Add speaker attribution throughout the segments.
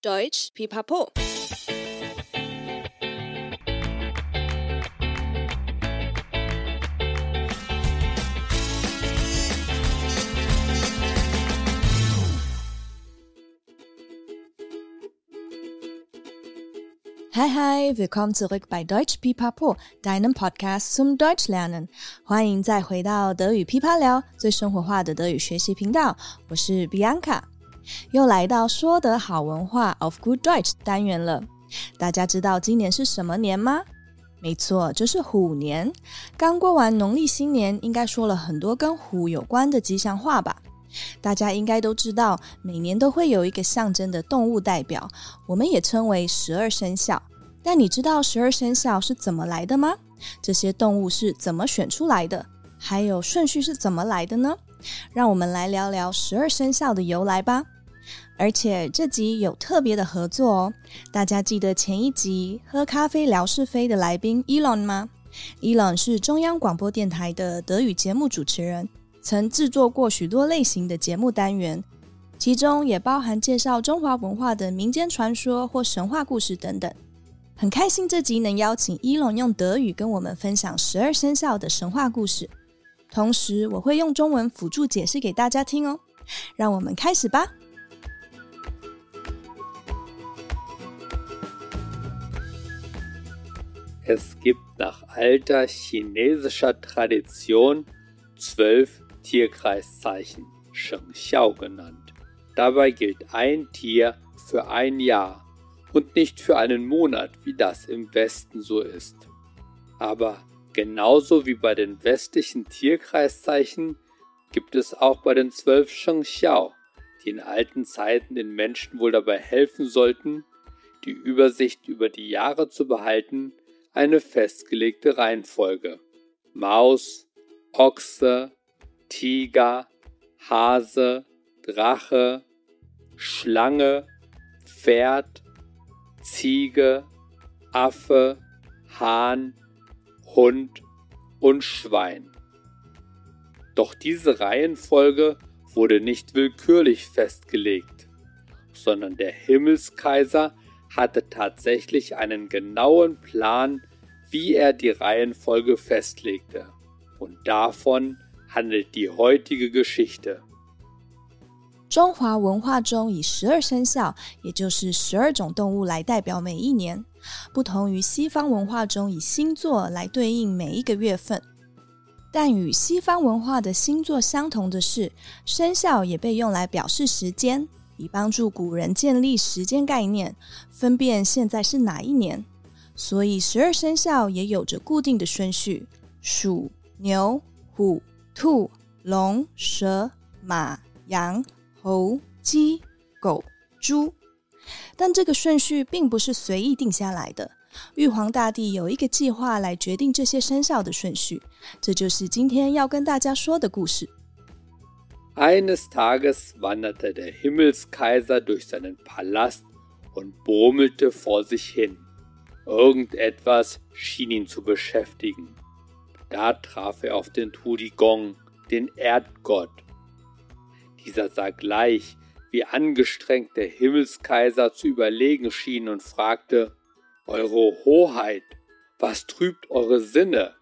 Speaker 1: Deutsch Pipapo. Hi, hi, willkommen zurück bei Deutsch Pipapo, deinem Podcast zum Deutschlernen。欢迎再回到德语噼啪聊，最生活化的德语学习频道。我是 Bianca，又来到说得好文化 of Good Deutsch 单元了。大家知道今年是什么年吗？没错，就是虎年。刚过完农历新年，应该说了很多跟虎有关的吉祥话吧？大家应该都知道，每年都会有一个象征的动物代表，我们也称为十二生肖。但你知道十二生肖是怎么来的吗？这些动物是怎么选出来的？还有顺序是怎么来的呢？让我们来聊聊十二生肖的由来吧。而且这集有特别的合作哦，大家记得前一集喝咖啡聊是非的来宾 Elon 吗？Elon 是中央广播电台的德语节目主持人，曾制作过许多类型的节目单元，其中也包含介绍中华文化的民间传说或神话故事等等。很开心这集能邀请伊隆用德语跟我们分享十二生肖的神话故事，同时我会用中文辅助解释给大家听哦。让我们开始吧。
Speaker 2: Es gibt nach alter chinesischer Tradition zwölf Tierkreiszeichen, Sheng Xiao genannt. Dabei gilt ein Tier für ein Jahr und nicht für einen Monat, wie das im Westen so ist. Aber genauso wie bei den westlichen Tierkreiszeichen gibt es auch bei den zwölf Shengxiao, die in alten Zeiten den Menschen wohl dabei helfen sollten, die Übersicht über die Jahre zu behalten, eine festgelegte Reihenfolge. Maus, Ochse, Tiger, Hase, Drache, Schlange, Pferd, Ziege, Affe, Hahn, Hund und Schwein. Doch diese Reihenfolge wurde nicht willkürlich festgelegt, sondern der Himmelskaiser hatte tatsächlich einen genauen Plan, wie er die Reihenfolge festlegte. Und davon handelt die heutige Geschichte.
Speaker 1: 中华文化中以十二生肖，也就是十二种动物来代表每一年，不同于西方文化中以星座来对应每一个月份。但与西方文化的星座相同的是，生肖也被用来表示时间，以帮助古人建立时间概念，分辨现在是哪一年。所以十二生肖也有着固定的顺序：鼠、牛、虎、兔、龙、蛇、马、羊。猴、鸡、狗、猪，但这个顺序并不是随意定下来的。玉皇大帝有一个计划来决定这些生肖的顺序，这就是今天要跟大家说的故事。
Speaker 2: Eines Tages wanderte der Himmelskaiser durch seinen Palast und brummelte vor sich hin. Irgendetwas schien ihn zu beschäftigen. Da traf er auf den Tudigong, den Erdgott. Dieser sah gleich, wie angestrengt der Himmelskaiser zu überlegen schien und fragte, Eure Hoheit, was trübt eure Sinne?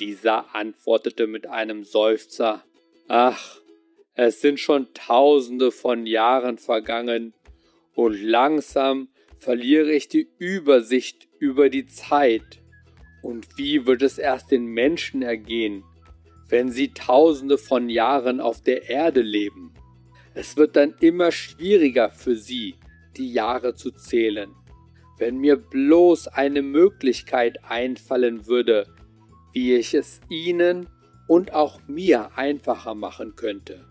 Speaker 2: Dieser antwortete mit einem Seufzer, Ach, es sind schon tausende von Jahren vergangen, und langsam verliere ich die Übersicht über die Zeit. Und wie wird es erst den Menschen ergehen, wenn sie tausende von Jahren auf der Erde leben. Es wird dann immer schwieriger für sie, die Jahre zu zählen. Wenn mir bloß eine Möglichkeit einfallen würde, wie ich es ihnen und auch mir einfacher machen könnte.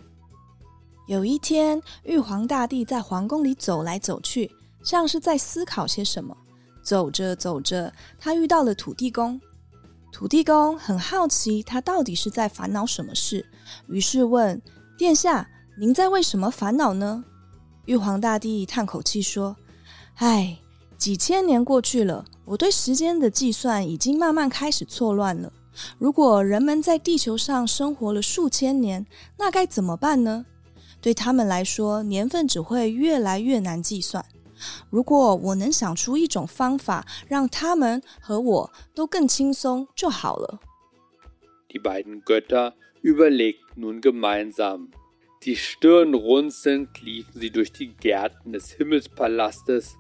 Speaker 1: 有一天，玉皇大帝在皇宫里走来走去，像是在思考些什么。走着走着，他遇到了土地公。土地公很好奇，他到底是在烦恼什么事，于是问殿下：“您在为什么烦恼呢？”玉皇大帝叹口气说：“唉，几千年过去了，我对时间的计算已经慢慢开始错乱了。如果人们在地球上生活了数千年，那该怎么办呢？”对他们来说，年份只会越来越难计算。如果我能想出一种方法，让他们和我都更轻松就好了。
Speaker 2: Die beiden Götter überlegten nun gemeinsam. Die Stirn runzelnd liefen sie durch die Gärten des Himmelspalastes,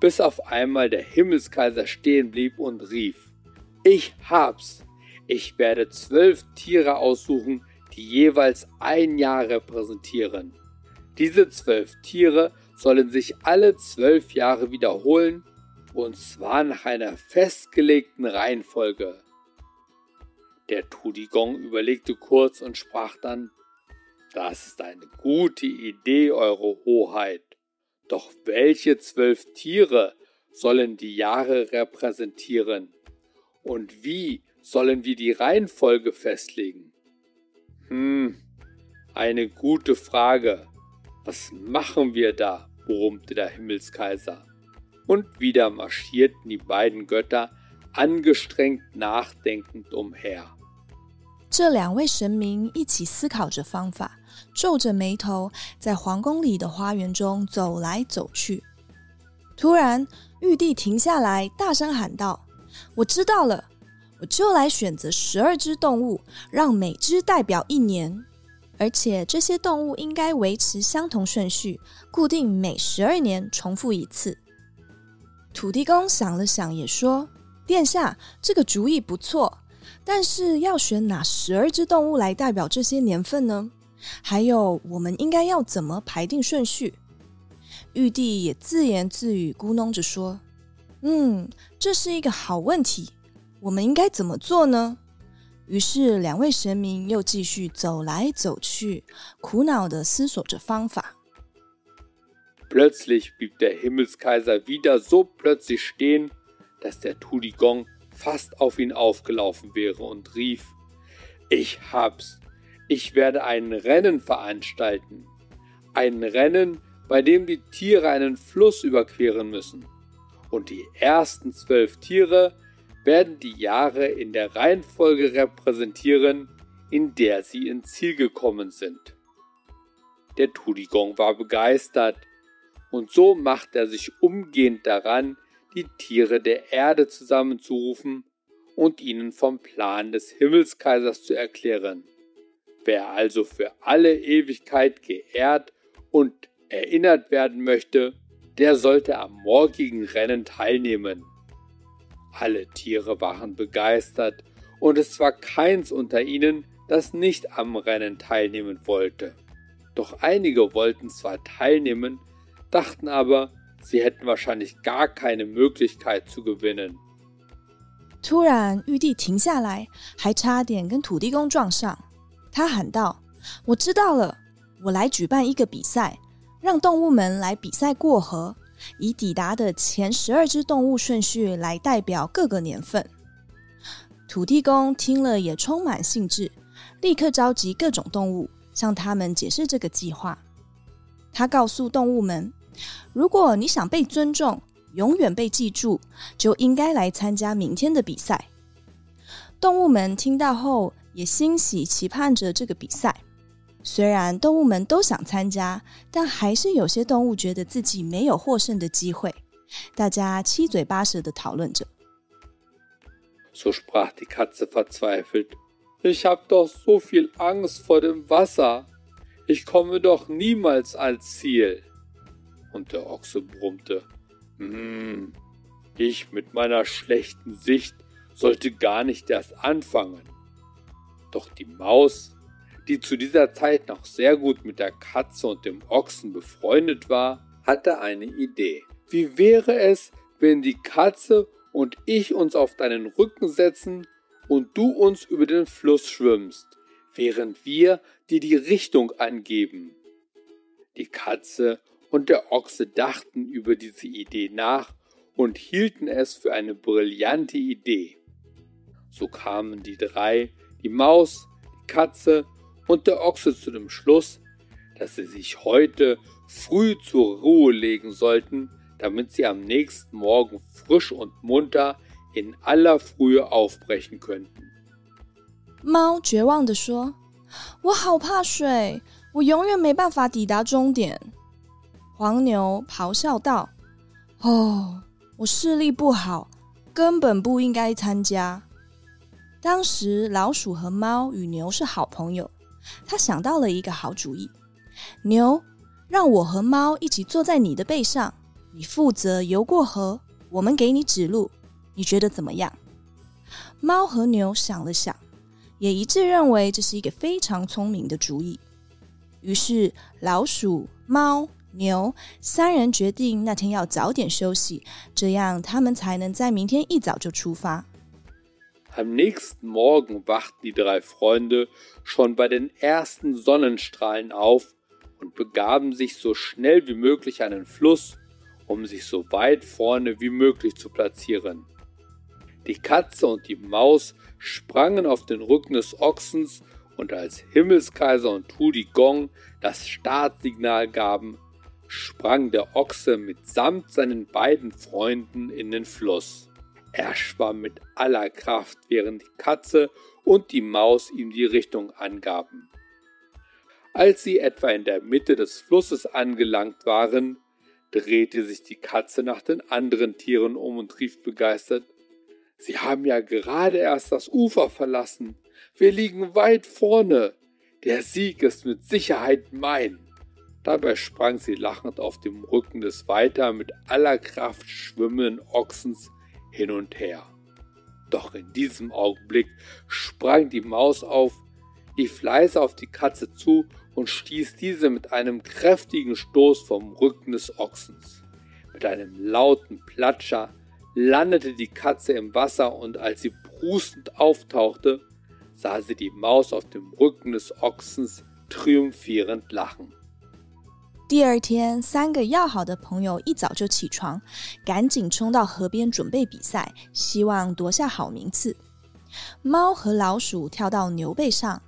Speaker 2: bis auf einmal der Himmelskaiser stehen blieb und rief: Ich hab's! Ich werde zwölf Tiere aussuchen, die jeweils ein Jahr repräsentieren. Diese zwölf Tiere sollen sich alle zwölf Jahre wiederholen, und zwar nach einer festgelegten Reihenfolge. Der Tudigong überlegte kurz und sprach dann Das ist eine gute Idee, Eure Hoheit. Doch welche zwölf Tiere sollen die Jahre repräsentieren? Und wie sollen wir die Reihenfolge festlegen? Hm, eine gute Frage. Was machen wir da? brummte der Himmelskaiser. Und wieder marschierten die beiden Götter angestrengt nachdenkend umher.
Speaker 1: 这两位神明一起思考着方法，皱着眉头在皇宫里的花园中走来走去。突然，玉帝停下来，大声喊道：“我知道了， 我就来选择十二只动物，让每只代表一年。”而且这些动物应该维持相同顺序，固定每十二年重复一次。土地公想了想，也说：“殿下，这个主意不错，但是要选哪十二只动物来代表这些年份呢？还有，我们应该要怎么排定顺序？”玉帝也自言自语，咕哝着说：“嗯，这是一个好问题，我们应该怎么做呢？”于是，两位神明又继续走来走去，苦恼的思索着方法。
Speaker 2: Plötzlich blieb der Himmelskaiser wieder so plötzlich stehen, dass der Tudigong fast auf ihn aufgelaufen wäre und rief: Ich hab's! Ich werde ein Rennen veranstalten. Ein Rennen, bei dem die Tiere einen Fluss überqueren müssen. Und die ersten zwölf Tiere werden die Jahre in der Reihenfolge repräsentieren, in der sie ins Ziel gekommen sind. Der Tudigong war begeistert, und so macht er sich umgehend daran, die Tiere der Erde zusammenzurufen und ihnen vom Plan des Himmelskaisers zu erklären. Wer also für alle Ewigkeit geehrt und erinnert werden möchte, der sollte am morgigen Rennen teilnehmen. Alle Tiere waren begeistert, und es war keins unter ihnen, das nicht am Rennen teilnehmen wollte. Doch einige wollten zwar teilnehmen, dachten aber, sie hätten wahrscheinlich gar keine Möglichkeit zu gewinnen.
Speaker 1: 突然，玉帝停下来，还差点跟土地公撞上。他喊道：“我知道了，我来举办一个比赛，让动物们来比赛过河， 以抵达的前十二只动物顺序来代表各个年份。土地公听了也充满兴致，立刻召集各种动物，向他们解释这个计划。他告诉动物们：“如果你想被尊重，永远被记住，就应该来参加明天的比赛。”动物们听到后也欣喜，期盼着这个比赛。虽然动物们都想参加，但还是有些动物觉得自己没有获胜的机会。大家七嘴八舌的讨论着。
Speaker 2: So sprach die Katze verzweifelt. Ich hab doch so viel Angst vor dem Wasser. Ich komme doch niemals ans Ziel. Und der Ochse brummte. Hm, ich mit meiner schlechten Sicht sollte gar nicht erst anfangen. Doch die Maus die zu dieser Zeit noch sehr gut mit der Katze und dem Ochsen befreundet war, hatte eine Idee. Wie wäre es, wenn die Katze und ich uns auf deinen Rücken setzen und du uns über den Fluss schwimmst, während wir dir die Richtung angeben? Die Katze und der Ochse dachten über diese Idee nach und hielten es für eine brillante Idee. So kamen die drei, die Maus, die Katze und der Ochse zu dem Schluss, dass sie sich heute früh zur Ruhe legen sollten, damit sie am nächsten Morgen frisch und munter in aller Frühe aufbrechen könnten.
Speaker 1: 猫绝望地说：“我好怕水， 我永远没办法抵达终点。黄牛咆哮道：“哦，我视力不好，根本不应该参加。”当时，老鼠和猫与牛是好朋友。 他想到了一个好主意：牛，让我和猫一起坐在你的背上，你负责游过河，我们给你指路。你觉得怎么样？猫和牛想了想，也一致认为这是一个非常聪明的主意。于是，老鼠、猫、牛三人决定那天要早点休息，这样他们才能在明天一早就出发。
Speaker 2: Am nächsten Morgen wachten die drei Freunde schon bei den ersten Sonnenstrahlen auf und begaben sich so schnell wie möglich an den Fluss, um sich so weit vorne wie möglich zu platzieren. Die Katze und die Maus sprangen auf den Rücken des Ochsens und als Himmelskaiser und Tudi Gong das Startsignal gaben, sprang der Ochse mitsamt seinen beiden Freunden in den Fluss. Er schwamm mit aller Kraft, während die Katze und die Maus ihm die Richtung angaben. Als sie etwa in der Mitte des Flusses angelangt waren, drehte sich die Katze nach den anderen Tieren um und rief begeistert Sie haben ja gerade erst das Ufer verlassen. Wir liegen weit vorne. Der Sieg ist mit Sicherheit mein. Dabei sprang sie lachend auf dem Rücken des weiter mit aller Kraft schwimmenden Ochsens hin und her. Doch in diesem Augenblick sprang die Maus auf, lief leise auf die Katze zu und stieß diese mit einem kräftigen Stoß vom Rücken des Ochsens. Mit einem lauten Platscher landete die Katze im Wasser und als sie prustend auftauchte, sah sie die Maus auf dem Rücken des Ochsens triumphierend lachen.
Speaker 1: 第二天，三个要好的朋友一早就起床，赶紧冲到河边准备比赛，希望夺下好名次。猫和老鼠跳到牛背上，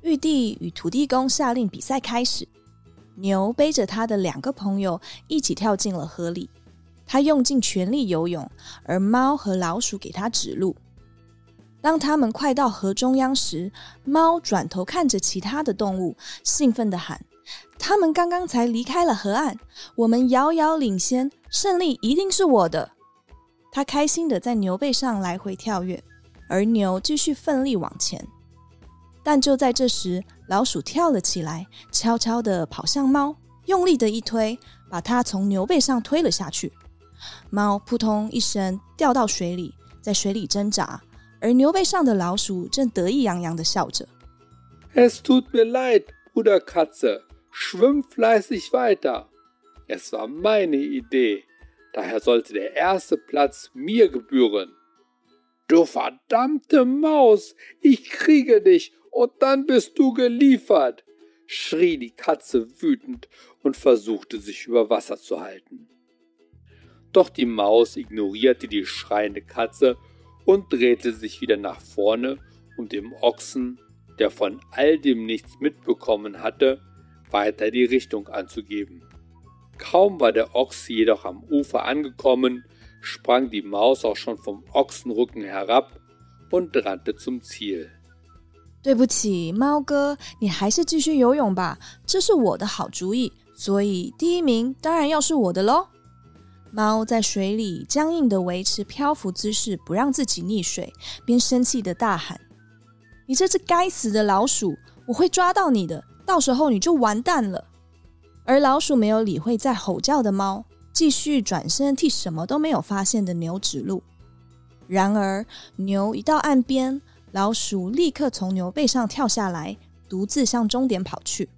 Speaker 1: 玉帝与土地公下令比赛开始。牛背着他的两个朋友一起跳进了河里。他用尽全力游泳，而猫和老鼠给他指路。当他们快到河中央时，猫转头看着其他的动物，兴奋地喊：“他们刚刚才离开了河岸，我们遥遥领先，胜利一定是我的！”他开心地在牛背上来回跳跃，而牛继续奋力往前。但就在这时，老鼠跳了起来，悄悄地跑向猫，用力的一推，把它从牛背上推了下去。猫扑通一声掉到水里，在水里挣扎，而牛背上的老鼠正得意洋洋地笑着。
Speaker 2: Schwimm fleißig weiter. Es war meine Idee. Daher sollte der erste Platz mir gebühren. Du verdammte Maus, ich kriege dich und dann bist du geliefert, schrie die Katze wütend und versuchte sich über Wasser zu halten. Doch die Maus ignorierte die schreiende Katze und drehte sich wieder nach vorne, um dem Ochsen, der von all dem nichts mitbekommen hatte, weiter die Richtung anzugeben. Kaum war der Ochs jedoch am Ufer angekommen, sprang die Maus auch schon vom Ochsenrücken herab und rannte zum Ziel.
Speaker 1: 对不起，猫哥，你还是继续游泳吧，这是我的好主意，所以第一名当然要是我的喽。猫在水里僵硬的维持漂浮姿势，不让自己溺水，边生气的大喊：“你这只该死的老鼠，我会抓到你的， 到时候你就完蛋了！”而老鼠没有理会在吼叫的猫，继续转身替什么都没有发现的牛指路。然而，牛一到岸边，老鼠立刻从牛背上跳下来，独自向终点跑去。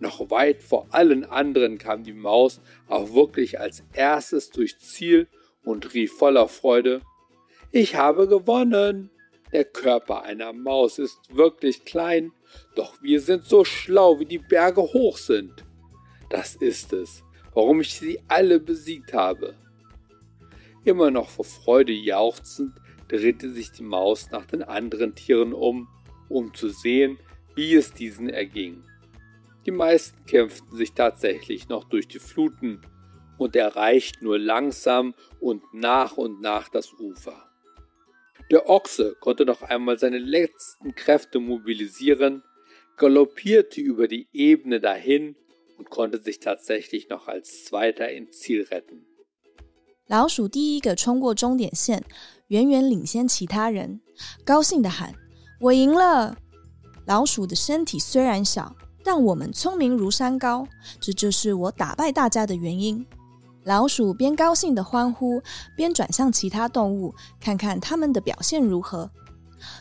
Speaker 2: Noch weit vor allen anderen kam die Maus auch wirklich als erstes durchs Ziel und rief voller Freude Ich habe gewonnen. Der Körper einer Maus ist wirklich klein, doch wir sind so schlau, wie die Berge hoch sind. Das ist es, warum ich sie alle besiegt habe. Immer noch vor Freude jauchzend drehte sich die Maus nach den anderen Tieren um, um zu sehen, wie es diesen erging. Die meisten kämpften sich tatsächlich noch durch die Fluten und erreichten nur langsam und nach und nach das Ufer. Der Ochse konnte noch einmal seine letzten Kräfte mobilisieren, galoppierte über die Ebene dahin und konnte sich tatsächlich noch als Zweiter ins Ziel retten.
Speaker 1: 老鼠第一个冲过终点线，远远领先其他人，高兴地喊：“我赢了！”老鼠的身体虽然小，但我们聪明如山高，这就是我打败大家的原因。老鼠边高兴地欢呼，边转向其他动物，看看他们的表现如何。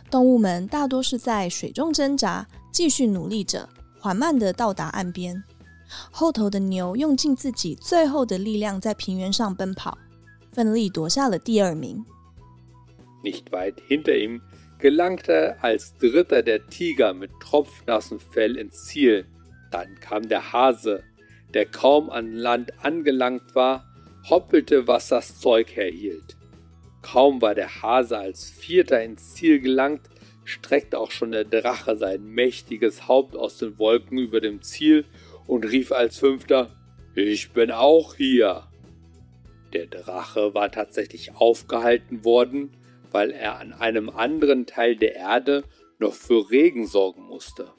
Speaker 1: 动物们大多是在水中挣扎，继续努力着，缓慢地到达岸边。后头的牛用尽自己最后的力量在平原上奔跑，奋力夺下了第二名。
Speaker 2: Nicht weit hinter ihm gelangte als Dritter der Tiger mit tropfnassem Fell ins Ziel. Dann kam der Hase, der kaum an Land angelangt war, hoppelte, was das Zeug herhielt. Kaum war der Hase als Vierter ins Ziel gelangt, streckte auch schon der Drache sein mächtiges Haupt aus den Wolken über dem Ziel und rief als Fünfter Ich bin auch hier. Der Drache war tatsächlich aufgehalten worden, weil er an einem anderen Teil der Erde noch für Regen sorgen musste.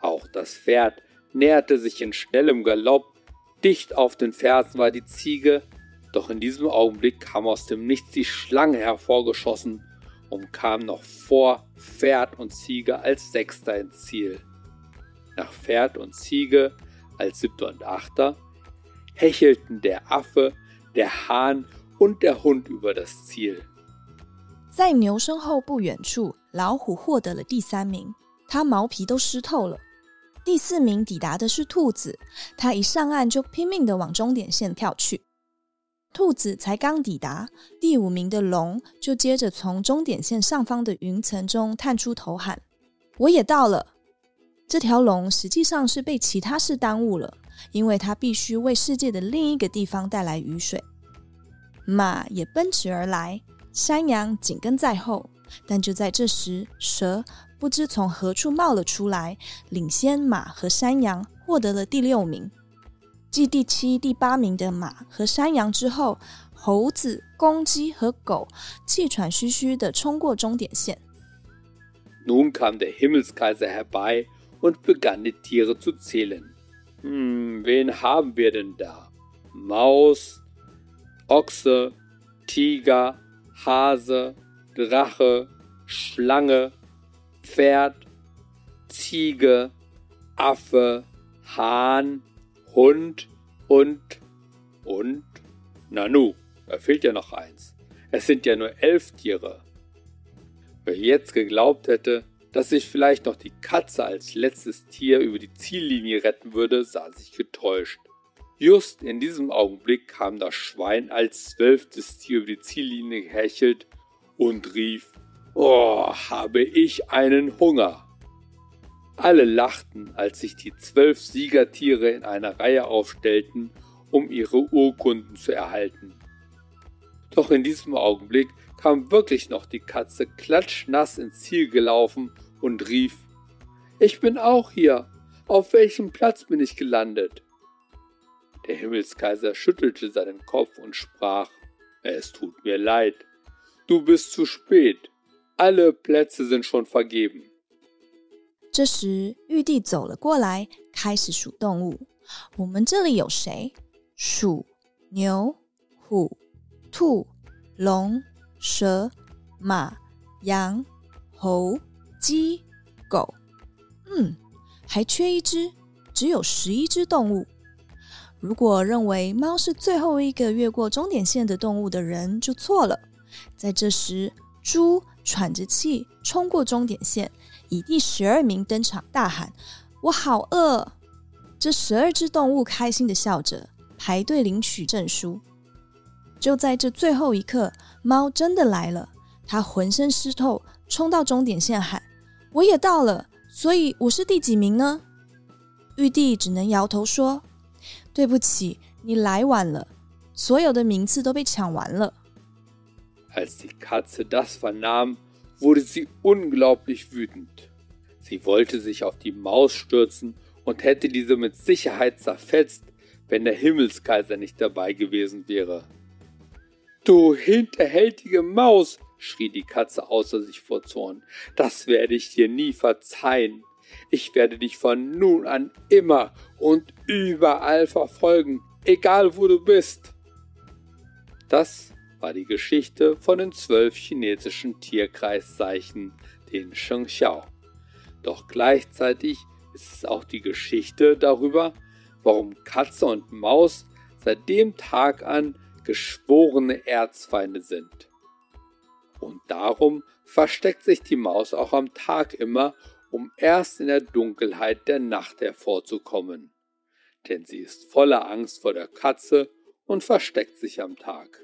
Speaker 2: Auch das Pferd näherte sich in schnellem Galopp, dicht auf den Fersen war die Ziege, doch in diesem Augenblick kam aus dem Nichts die Schlange hervorgeschossen und kam noch vor Pferd und Ziege als Sechster ins Ziel. Nach Pferd und Ziege als Siebter und Achter hechelten der Affe, der Hahn und der Hund über das Ziel.
Speaker 1: 在牛身后不远处，老虎获得了第三名，它毛皮都湿透了。第四名抵达的是兔子，它一上岸就拼命的往终点线跳去。 兔子才刚抵达，第五名的龙就接着从终点线上方的云层中探出头喊：“我也到了！”这条龙实际上是被其他事耽误了，因为它必须为世界的另一个地方带来雨水。马也奔驰而来，山羊紧跟在后。但就在这时，蛇不知从何处冒了出来，领先马和山羊，获得了第六名。继第七、第八名的马和山羊之后，猴子、公鸡和狗气喘吁吁地冲过终点线。
Speaker 2: Nun kam der Himmelskaiser herbei. und begann die Tiere zu zählen. Hm, wen haben wir denn da? Maus, Ochse, Tiger, Hase, Drache, Schlange, Pferd, Ziege, Affe, Hahn, Hund und und Nanu. Da fehlt ja noch eins. Es sind ja nur elf Tiere. Wer jetzt geglaubt hätte, dass sich vielleicht noch die Katze als letztes Tier über die Ziellinie retten würde, sah sich getäuscht. Just in diesem Augenblick kam das Schwein als zwölftes Tier über die Ziellinie gehechelt und rief, Oh, habe ich einen Hunger! Alle lachten, als sich die zwölf Siegertiere in einer Reihe aufstellten, um ihre Urkunden zu erhalten. Doch in diesem Augenblick kam wirklich noch die Katze klatschnass ins Ziel gelaufen und rief Ich bin auch hier. Auf welchem Platz bin ich gelandet? Der Himmelskaiser schüttelte seinen Kopf und sprach Es tut mir leid. Du bist zu spät. Alle Plätze sind schon vergeben.
Speaker 1: 这时，玉帝走了过来，开始数动物。我们这里有谁？鼠、牛、虎、兔、龙、蛇、马、羊、猴、鸡、狗，嗯，还缺一只，只有十一只动物。如果认为猫是最后一个越过终点线的动物的人，就错了。在这时，猪喘着气冲过终点线，以第十二名登场，大喊：“我好饿！”这十二只动物开心的笑着，排队领取证书。就在这最后一刻，猫真的来了，它浑身湿透，冲到终点线喊。我也到了，所以我是第几名呢？玉帝只能摇头说：“对不起，你来晚了，所有的名次都被抢完了。”
Speaker 2: Wurde sie unglaublich wütend. Sie wollte sich auf die Maus stürzen und hätte diese mit Sicherheit zerfetzt, wenn der Himmelskaiser nicht dabei gewesen wäre. Du hinterhältige Maus, schrie die Katze außer sich vor Zorn. Das werde ich dir nie verzeihen. Ich werde dich von nun an immer und überall verfolgen, egal wo du bist. Das war die Geschichte von den zwölf chinesischen Tierkreiszeichen, den Shengxiao. Doch gleichzeitig ist es auch die Geschichte darüber, warum Katze und Maus seit dem Tag an geschworene Erzfeinde sind. Und darum versteckt sich die Maus auch am Tag immer, um erst in der Dunkelheit der Nacht hervorzukommen. Denn sie ist voller Angst vor der Katze und versteckt sich am Tag.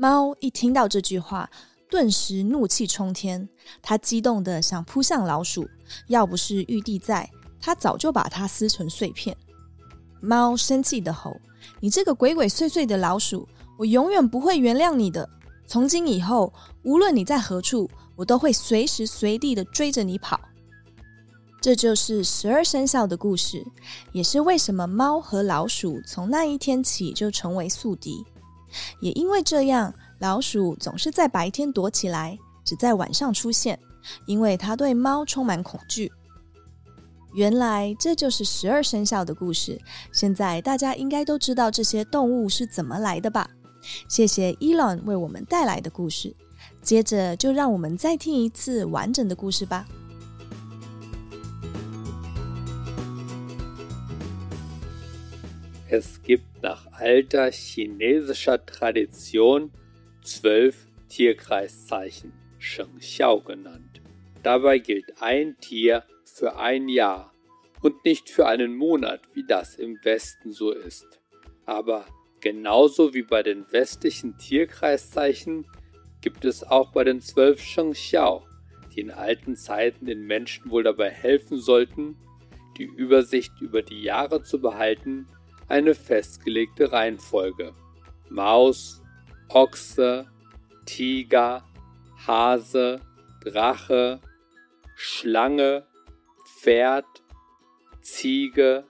Speaker 1: 猫一听到这句话，顿时怒气冲天，它激动的想扑向老鼠，要不是玉帝在，它早就把它撕成碎片。猫生气的吼：“你这个鬼鬼祟祟的老鼠，我永远不会原谅你的！从今以后，无论你在何处，我都会随时随地的追着你跑。”这就是十二生肖的故事，也是为什么猫和老鼠从那一天起就成为宿敌。也因为这样，老鼠总是在白天躲起来，只在晚上出现，因为它对猫充满恐惧。原来这就是十二生肖的故事。现在大家应该都知道这些动物是怎么来的吧？谢谢 Elon 为我们带来的故事。接着就让我们再听一次完整的故事吧。
Speaker 2: Es gibt nach alter chinesischer Tradition zwölf Tierkreiszeichen, Shengxiao genannt. Dabei gilt ein Tier für ein Jahr und nicht für einen Monat, wie das im Westen so ist. Aber genauso wie bei den westlichen Tierkreiszeichen gibt es auch bei den zwölf Shengxiao, die in alten Zeiten den Menschen wohl dabei helfen sollten, die Übersicht über die Jahre zu behalten, eine festgelegte Reihenfolge. Maus, Ochse, Tiger, Hase, Drache, Schlange, Pferd, Ziege,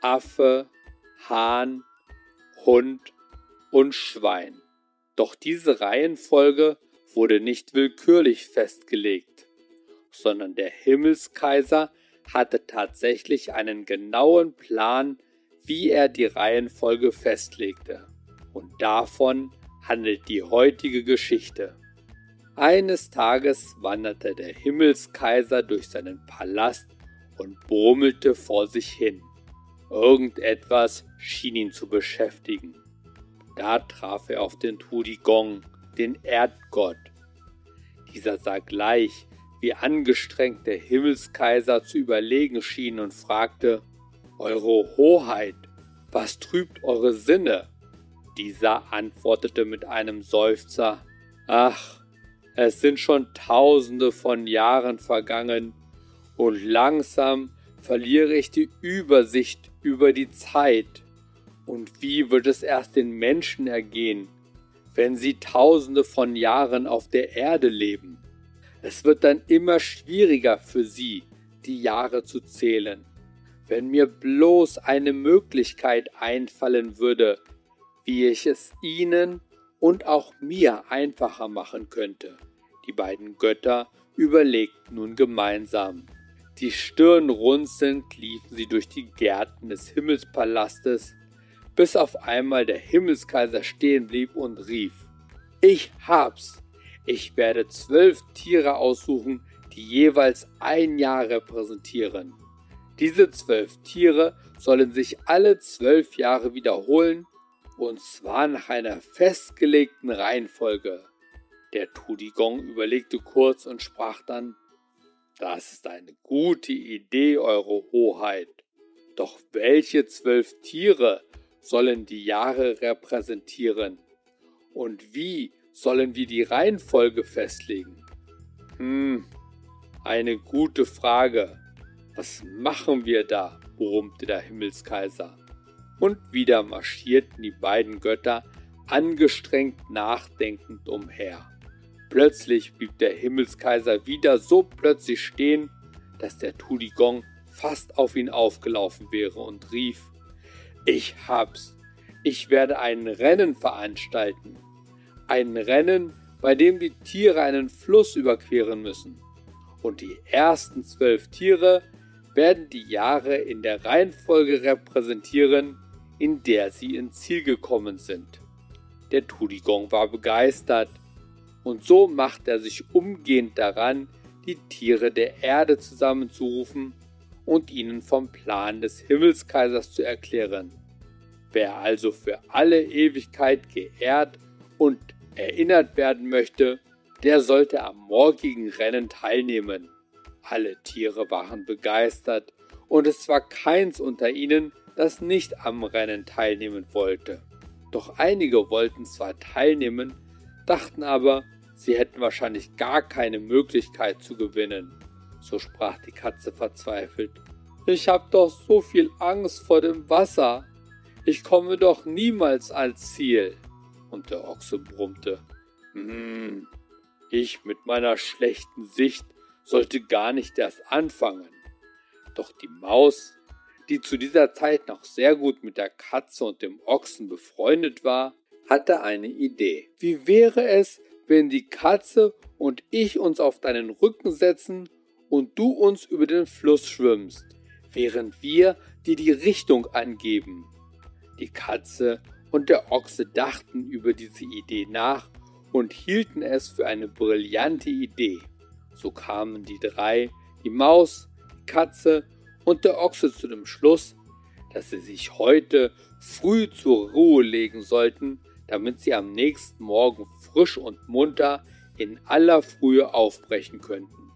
Speaker 2: Affe, Hahn, Hund und Schwein. Doch diese Reihenfolge wurde nicht willkürlich festgelegt, sondern der Himmelskaiser hatte tatsächlich einen genauen Plan, wie er die Reihenfolge festlegte. Und davon handelt die heutige Geschichte. Eines Tages wanderte der Himmelskaiser durch seinen Palast und brummelte vor sich hin. Irgendetwas schien ihn zu beschäftigen. Da traf er auf den Tudigong, den Erdgott. Dieser sah gleich, wie angestrengt der Himmelskaiser zu überlegen schien und fragte, Eure Hoheit, was trübt eure Sinne? Dieser antwortete mit einem Seufzer, Ach, es sind schon tausende von Jahren vergangen und langsam verliere ich die Übersicht über die Zeit. Und wie wird es erst den Menschen ergehen, wenn sie tausende von Jahren auf der Erde leben? Es wird dann immer schwieriger für sie, die Jahre zu zählen. Wenn mir bloß eine Möglichkeit einfallen würde, wie ich es ihnen und auch mir einfacher machen könnte. Die beiden Götter überlegten nun gemeinsam. Die Stirn runzelnd liefen sie durch die Gärten des Himmelspalastes, bis auf einmal der Himmelskaiser stehen blieb und rief, Ich hab's! Ich werde zwölf Tiere aussuchen, die jeweils ein Jahr repräsentieren. Diese zwölf Tiere sollen sich alle zwölf Jahre wiederholen, und zwar nach einer festgelegten Reihenfolge. Der Tudigong überlegte kurz und sprach dann, das ist eine gute Idee, Eure Hoheit. Doch welche zwölf Tiere sollen die Jahre repräsentieren? Und wie sollen wir die Reihenfolge festlegen? Hm, eine gute Frage. Was machen wir da? brummte der Himmelskaiser. Und wieder marschierten die beiden Götter angestrengt nachdenkend umher. Plötzlich blieb der Himmelskaiser wieder so plötzlich stehen, dass der Tudigong fast auf ihn aufgelaufen wäre und rief, ich hab's, ich werde ein Rennen veranstalten. Ein Rennen, bei dem die Tiere einen Fluss überqueren müssen. und die ersten zwölf Tiere werden die Jahre in der Reihenfolge repräsentieren, in der sie ins Ziel gekommen sind. Der Tudigong war begeistert und so macht er sich umgehend daran, die Tiere der Erde zusammenzurufen und ihnen vom Plan des Himmelskaisers zu erklären. Wer also für alle Ewigkeit geehrt und erinnert werden möchte, der sollte am morgigen Rennen teilnehmen. Alle Tiere waren begeistert und es war keins unter ihnen, das nicht am Rennen teilnehmen wollte. Doch einige wollten zwar teilnehmen, dachten aber, sie hätten wahrscheinlich gar keine Möglichkeit zu gewinnen. So sprach die Katze verzweifelt. Ich hab doch so viel Angst vor dem Wasser. Ich komme doch niemals ans Ziel. Und der Ochse brummte. Hm, ich mit meiner schlechten Sicht sollte gar nicht erst anfangen. Doch die Maus, die zu dieser Zeit noch sehr gut mit der Katze und dem Ochsen befreundet war, hatte eine Idee. Wie wäre es, wenn die Katze und ich uns auf deinen Rücken setzen und du uns über den Fluss schwimmst, während wir dir die Richtung angeben? Die Katze und der Ochse dachten über diese Idee nach und hielten es für eine brillante Idee. So kamen die drei, die Maus, die Katze und der Ochse zu dem Schluss, dass sie sich heute früh zur Ruhe legen sollten, damit sie am nächsten Morgen frisch und munter in aller Frühe aufbrechen könnten.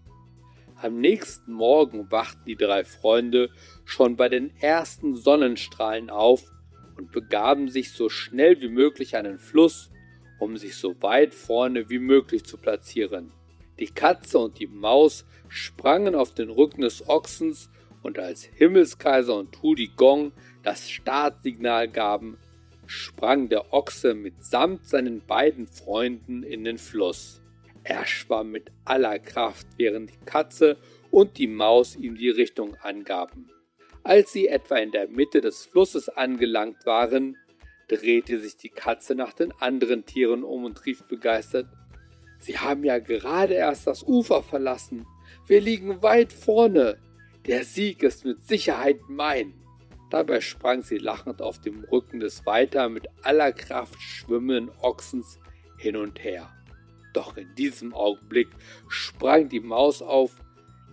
Speaker 2: Am nächsten Morgen wachten die drei Freunde schon bei den ersten Sonnenstrahlen auf und begaben sich so schnell wie möglich an den Fluss, um sich so weit vorne wie möglich zu platzieren. Die Katze und die Maus sprangen auf den Rücken des Ochsens und als Himmelskaiser und Tudi Gong das Startsignal gaben, sprang der Ochse mitsamt seinen beiden Freunden in den Fluss. Er schwamm mit aller Kraft, während die Katze und die Maus ihm die Richtung angaben. Als sie etwa in der Mitte des Flusses angelangt waren, drehte sich die Katze nach den anderen Tieren um und rief begeistert Sie haben ja gerade erst das Ufer verlassen. Wir liegen weit vorne. Der Sieg ist mit Sicherheit mein. Dabei sprang sie lachend auf dem Rücken des weiter mit aller Kraft schwimmenden Ochsens hin und her. Doch in diesem Augenblick sprang die Maus auf,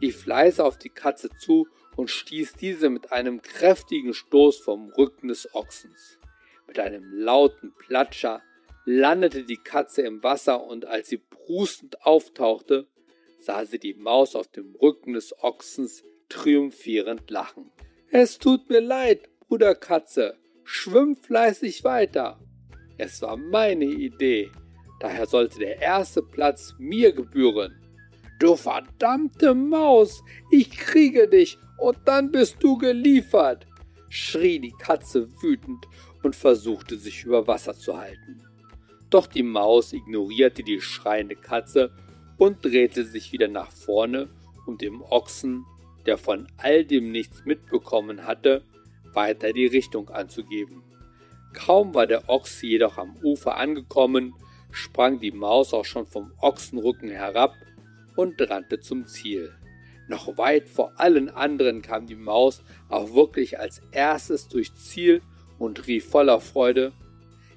Speaker 2: lief leise auf die Katze zu und stieß diese mit einem kräftigen Stoß vom Rücken des Ochsens. Mit einem lauten Platscher landete die Katze im Wasser und als sie prustend auftauchte, sah sie die Maus auf dem Rücken des Ochsens triumphierend lachen. Es tut mir leid, Bruder Katze, schwimm fleißig weiter. Es war meine Idee, daher sollte der erste Platz mir gebühren. Du verdammte Maus, ich kriege dich und dann bist du geliefert, schrie die Katze wütend und versuchte sich über Wasser zu halten. Doch die Maus ignorierte die schreiende Katze und drehte sich wieder nach vorne, um dem Ochsen, der von all dem nichts mitbekommen hatte, weiter die Richtung anzugeben. Kaum war der Ochs jedoch am Ufer angekommen, sprang die Maus auch schon vom Ochsenrücken herab und rannte zum Ziel. Noch weit vor allen anderen kam die Maus auch wirklich als erstes durchs Ziel und rief voller Freude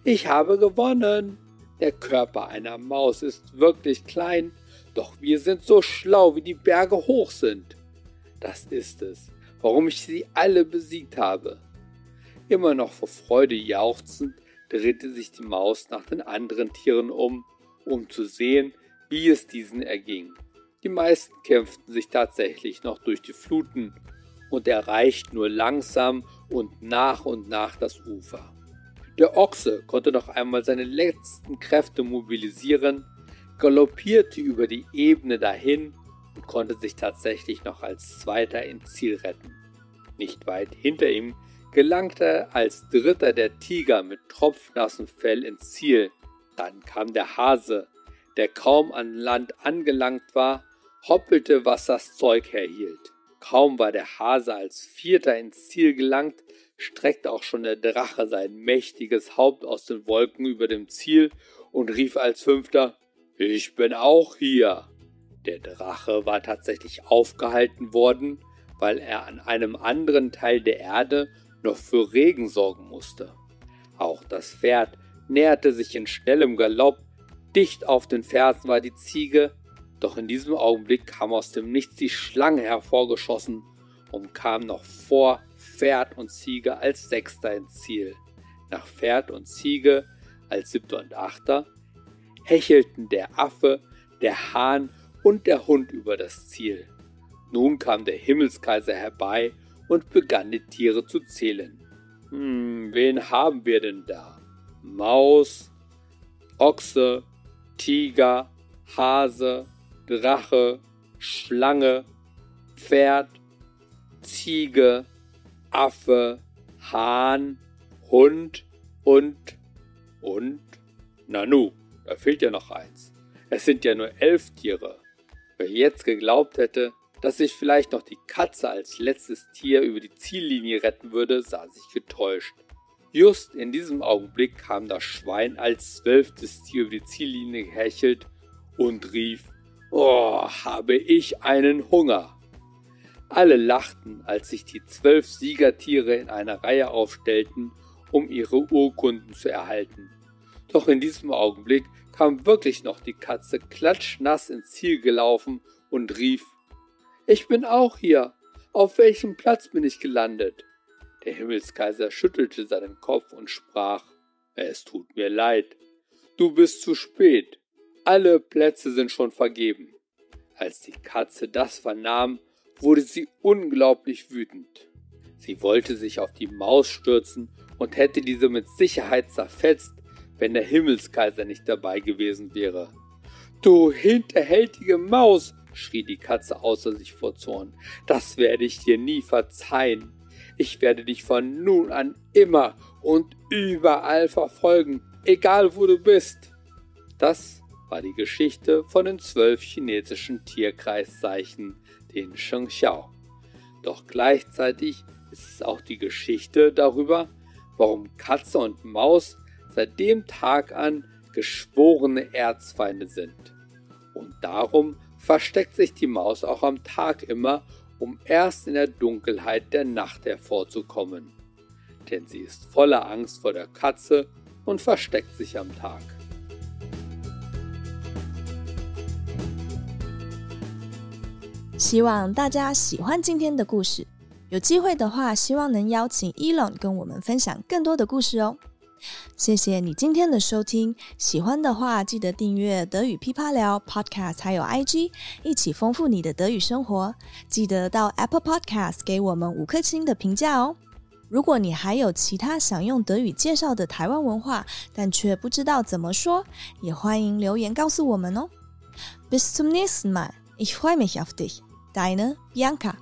Speaker 2: Ich habe gewonnen. Der Körper einer Maus ist wirklich klein, doch wir sind so schlau, wie die Berge hoch sind. Das ist es, warum ich sie alle besiegt habe. Immer noch vor Freude jauchzend drehte sich die Maus nach den anderen Tieren um, um zu sehen, wie es diesen erging. Die meisten kämpften sich tatsächlich noch durch die Fluten und erreichten nur langsam und nach und nach das Ufer. Der Ochse konnte noch einmal seine letzten Kräfte mobilisieren, galoppierte über die Ebene dahin und konnte sich tatsächlich noch als Zweiter ins Ziel retten. Nicht weit hinter ihm gelangte als Dritter der Tiger mit tropfnassem Fell ins Ziel. Dann kam der Hase, der kaum an Land angelangt war, hoppelte, was das Zeug herhielt. Kaum war der Hase als Vierter ins Ziel gelangt, streckte auch schon der Drache sein mächtiges Haupt aus den Wolken über dem Ziel und rief als Fünfter Ich bin auch hier. Der Drache war tatsächlich aufgehalten worden, weil er an einem anderen Teil der Erde noch für Regen sorgen musste. Auch das Pferd näherte sich in schnellem Galopp, dicht auf den Fersen war die Ziege, doch in diesem Augenblick kam aus dem Nichts die Schlange hervorgeschossen und kam noch vor Pferd und Ziege als Sechster ins Ziel. Nach Pferd und Ziege als Siebter und Achter hechelten der Affe, der Hahn und der Hund über das Ziel. Nun kam der Himmelskaiser herbei und begann die Tiere zu zählen. Hm, wen haben wir denn da? Maus, Ochse, Tiger, Hase, Drache, Schlange, Pferd, Ziege, Affe, Hahn, Hund und und Nanu. Da fehlt ja noch eins. Es sind ja nur elf Tiere. Wer jetzt geglaubt hätte, dass sich vielleicht noch die Katze als letztes Tier über die Ziellinie retten würde, sah sich getäuscht. Just in diesem Augenblick kam das Schwein als zwölftes Tier über die Ziellinie gehechelt und rief, Oh, habe ich einen Hunger. Alle lachten, als sich die zwölf Siegertiere in einer Reihe aufstellten, um ihre Urkunden zu erhalten. Doch in diesem Augenblick kam wirklich noch die Katze klatschnass ins Ziel gelaufen und rief Ich bin auch hier. Auf welchem Platz bin ich gelandet? Der Himmelskaiser schüttelte seinen Kopf und sprach Es tut mir leid. Du bist zu spät. Alle Plätze sind schon vergeben. Als die Katze das vernahm, wurde sie unglaublich wütend. Sie wollte sich auf die Maus stürzen und hätte diese mit Sicherheit zerfetzt, wenn der Himmelskaiser nicht dabei gewesen wäre. Du hinterhältige Maus, schrie die Katze außer sich vor Zorn, das werde ich dir nie verzeihen. Ich werde dich von nun an immer und überall verfolgen, egal wo du bist. Das war die Geschichte von den zwölf chinesischen Tierkreiszeichen, den Shengxiao. Doch gleichzeitig ist es auch die Geschichte darüber, warum Katze und Maus seit dem Tag an geschworene Erzfeinde sind. Und darum versteckt sich die Maus auch am Tag immer, um erst in der Dunkelheit der Nacht hervorzukommen. Denn sie ist voller Angst vor der Katze und versteckt sich am Tag.
Speaker 1: 希望大家喜欢今天的故事。有机会的话，希望能邀请 Elon 跟我们分享更多的故事哦。谢谢你今天的收听，喜欢的话记得订阅德语噼啪聊 Podcast，还有 IG，一起丰富你的德语生活。记得到 Apple Podcast 给我们五颗星的评价哦。如果你还有其他想用德语介绍的台湾文化，但却不知道怎么说，也欢迎留言告诉我们哦。Bis zum nächsten Mal. Ich freue mich auf dich. Deine Bianca.